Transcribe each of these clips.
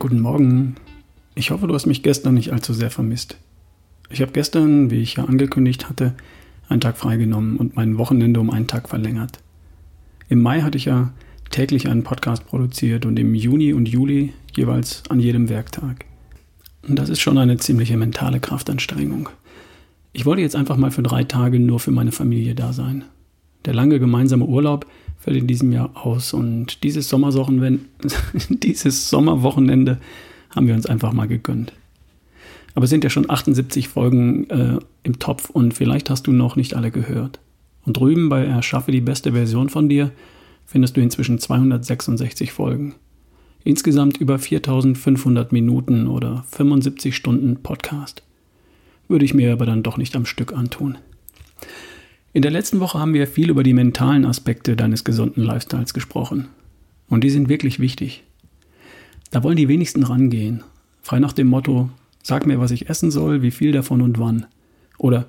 Guten Morgen. Ich hoffe, du hast mich gestern nicht allzu sehr vermisst. Ich habe gestern, wie ich ja angekündigt hatte, einen Tag freigenommen und mein Wochenende um einen Tag verlängert. Im Mai hatte ich ja täglich einen Podcast produziert und im Juni und Juli jeweils an jedem Werktag. Und das ist schon eine ziemliche mentale Kraftanstrengung. Ich wollte jetzt einfach mal für drei Tage nur für meine Familie da sein. Der lange gemeinsame Urlaub fällt in diesem Jahr aus und dieses, dieses Sommerwochenende haben wir uns einfach mal gegönnt. Aber es sind ja schon 78 Folgen äh, im Topf und vielleicht hast du noch nicht alle gehört. Und drüben bei Erschaffe die beste Version von dir findest du inzwischen 266 Folgen. Insgesamt über 4500 Minuten oder 75 Stunden Podcast. Würde ich mir aber dann doch nicht am Stück antun. In der letzten Woche haben wir viel über die mentalen Aspekte deines gesunden Lifestyles gesprochen. Und die sind wirklich wichtig. Da wollen die wenigsten rangehen. Frei nach dem Motto, sag mir, was ich essen soll, wie viel davon und wann. Oder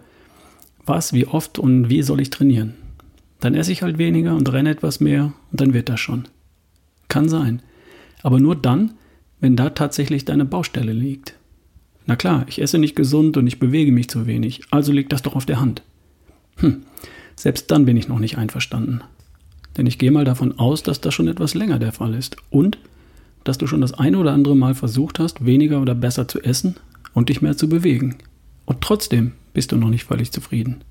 was, wie oft und wie soll ich trainieren. Dann esse ich halt weniger und renne etwas mehr und dann wird das schon. Kann sein. Aber nur dann, wenn da tatsächlich deine Baustelle liegt. Na klar, ich esse nicht gesund und ich bewege mich zu wenig, also liegt das doch auf der Hand. Hm, selbst dann bin ich noch nicht einverstanden. Denn ich gehe mal davon aus, dass das schon etwas länger der Fall ist und dass du schon das eine oder andere Mal versucht hast, weniger oder besser zu essen und dich mehr zu bewegen. Und trotzdem bist du noch nicht völlig zufrieden.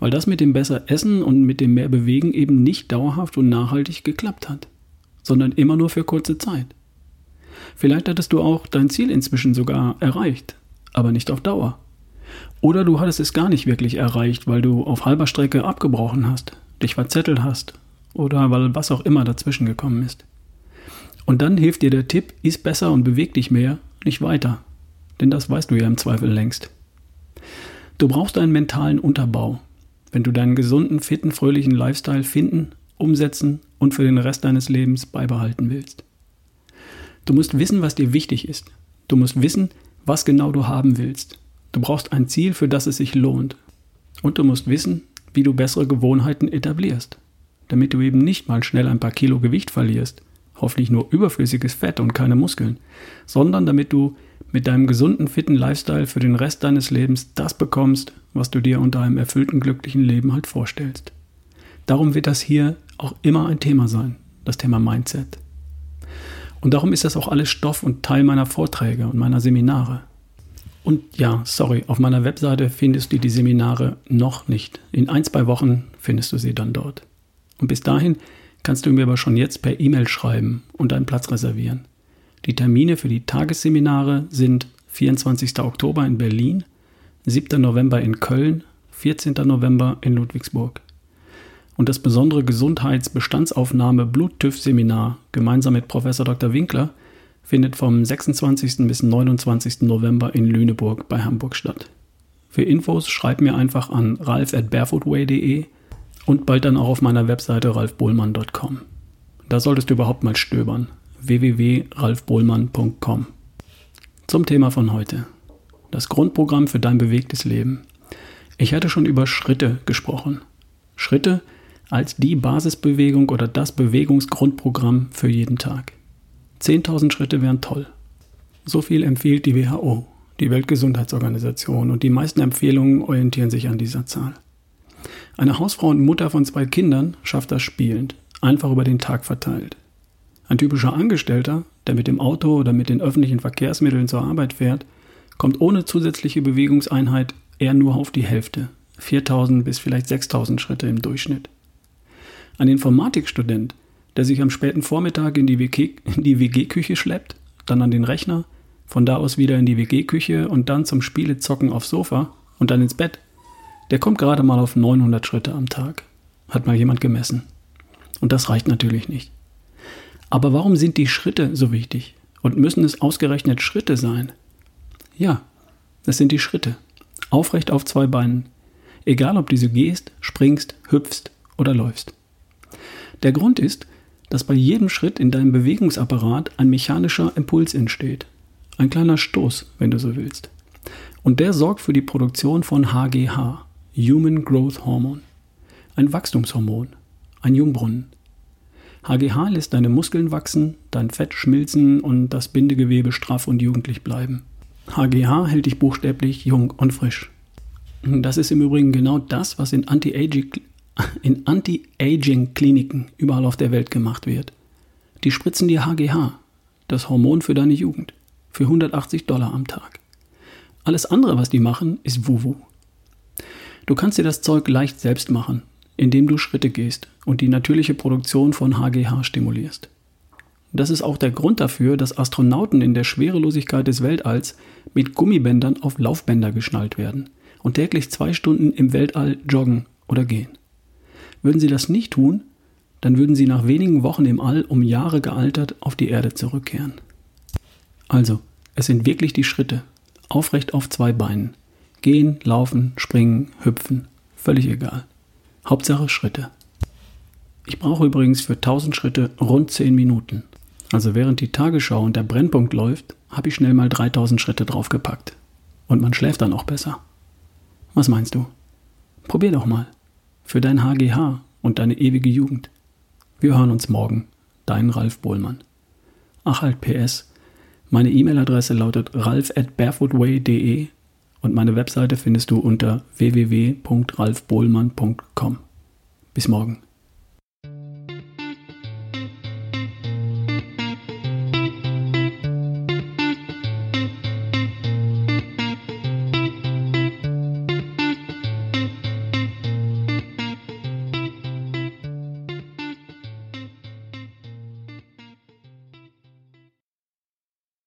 Weil das mit dem besser Essen und mit dem mehr Bewegen eben nicht dauerhaft und nachhaltig geklappt hat, sondern immer nur für kurze Zeit. Vielleicht hattest du auch dein Ziel inzwischen sogar erreicht, aber nicht auf Dauer. Oder du hattest es gar nicht wirklich erreicht, weil du auf halber Strecke abgebrochen hast, dich verzettelt hast oder weil was auch immer dazwischen gekommen ist. Und dann hilft dir der Tipp, iss besser und beweg dich mehr, nicht weiter. Denn das weißt du ja im Zweifel längst. Du brauchst einen mentalen Unterbau, wenn du deinen gesunden, fitten, fröhlichen Lifestyle finden, umsetzen und für den Rest deines Lebens beibehalten willst. Du musst wissen, was dir wichtig ist. Du musst wissen, was genau du haben willst. Du brauchst ein Ziel, für das es sich lohnt. Und du musst wissen, wie du bessere Gewohnheiten etablierst, damit du eben nicht mal schnell ein paar Kilo Gewicht verlierst, hoffentlich nur überflüssiges Fett und keine Muskeln, sondern damit du mit deinem gesunden, fitten Lifestyle für den Rest deines Lebens das bekommst, was du dir unter einem erfüllten, glücklichen Leben halt vorstellst. Darum wird das hier auch immer ein Thema sein, das Thema Mindset. Und darum ist das auch alles Stoff und Teil meiner Vorträge und meiner Seminare. Und ja, sorry, auf meiner Webseite findest du die Seminare noch nicht. In ein, zwei Wochen findest du sie dann dort. Und bis dahin kannst du mir aber schon jetzt per E-Mail schreiben und einen Platz reservieren. Die Termine für die Tagesseminare sind 24. Oktober in Berlin, 7. November in Köln, 14. November in Ludwigsburg. Und das besondere Gesundheitsbestandsaufnahme Bluttüff-Seminar gemeinsam mit Professor Dr. Winkler findet vom 26. bis 29. November in Lüneburg bei Hamburg statt. Für Infos schreib mir einfach an ralf at barefootway.de und bald dann auch auf meiner Webseite ralfbohlmann.com. Da solltest du überhaupt mal stöbern. www.ralfbohlmann.com. Zum Thema von heute. Das Grundprogramm für dein bewegtes Leben. Ich hatte schon über Schritte gesprochen. Schritte als die Basisbewegung oder das Bewegungsgrundprogramm für jeden Tag. 10.000 Schritte wären toll. So viel empfiehlt die WHO, die Weltgesundheitsorganisation, und die meisten Empfehlungen orientieren sich an dieser Zahl. Eine Hausfrau und Mutter von zwei Kindern schafft das spielend, einfach über den Tag verteilt. Ein typischer Angestellter, der mit dem Auto oder mit den öffentlichen Verkehrsmitteln zur Arbeit fährt, kommt ohne zusätzliche Bewegungseinheit eher nur auf die Hälfte, 4000 bis vielleicht 6000 Schritte im Durchschnitt. Ein Informatikstudent der sich am späten Vormittag in die WG-Küche schleppt, dann an den Rechner, von da aus wieder in die WG-Küche und dann zum Spielezocken aufs Sofa und dann ins Bett, der kommt gerade mal auf 900 Schritte am Tag. Hat mal jemand gemessen. Und das reicht natürlich nicht. Aber warum sind die Schritte so wichtig? Und müssen es ausgerechnet Schritte sein? Ja, das sind die Schritte. Aufrecht auf zwei Beinen. Egal ob du so gehst, springst, hüpfst oder läufst. Der Grund ist, dass bei jedem Schritt in deinem Bewegungsapparat ein mechanischer Impuls entsteht. Ein kleiner Stoß, wenn du so willst. Und der sorgt für die Produktion von HGH, Human Growth Hormone. Ein Wachstumshormon, ein Jungbrunnen. HGH lässt deine Muskeln wachsen, dein Fett schmilzen und das Bindegewebe straff und jugendlich bleiben. HGH hält dich buchstäblich jung und frisch. Das ist im Übrigen genau das, was in Anti-Aging-Kliniken überall auf der Welt gemacht wird. Die spritzen dir HGH, das Hormon für deine Jugend, für 180 Dollar am Tag. Alles andere, was die machen, ist Wuwu. Du kannst dir das Zeug leicht selbst machen, indem du Schritte gehst und die natürliche Produktion von HGH stimulierst. Das ist auch der Grund dafür, dass Astronauten in der Schwerelosigkeit des Weltalls mit Gummibändern auf Laufbänder geschnallt werden und täglich zwei Stunden im Weltall joggen oder gehen. Würden sie das nicht tun, dann würden sie nach wenigen Wochen im All um Jahre gealtert auf die Erde zurückkehren. Also, es sind wirklich die Schritte, aufrecht auf zwei Beinen. Gehen, laufen, springen, hüpfen, völlig egal. Hauptsache Schritte. Ich brauche übrigens für 1000 Schritte rund 10 Minuten. Also während die Tagesschau und der Brennpunkt läuft, habe ich schnell mal 3000 Schritte draufgepackt. Und man schläft dann auch besser. Was meinst du? Probier doch mal. Für dein HGH und deine ewige Jugend. Wir hören uns morgen. Dein Ralf Bohlmann. Ach halt PS. Meine E-Mail-Adresse lautet ralf at barefootway.de und meine Webseite findest du unter www.ralfbohlmann.com. Bis morgen.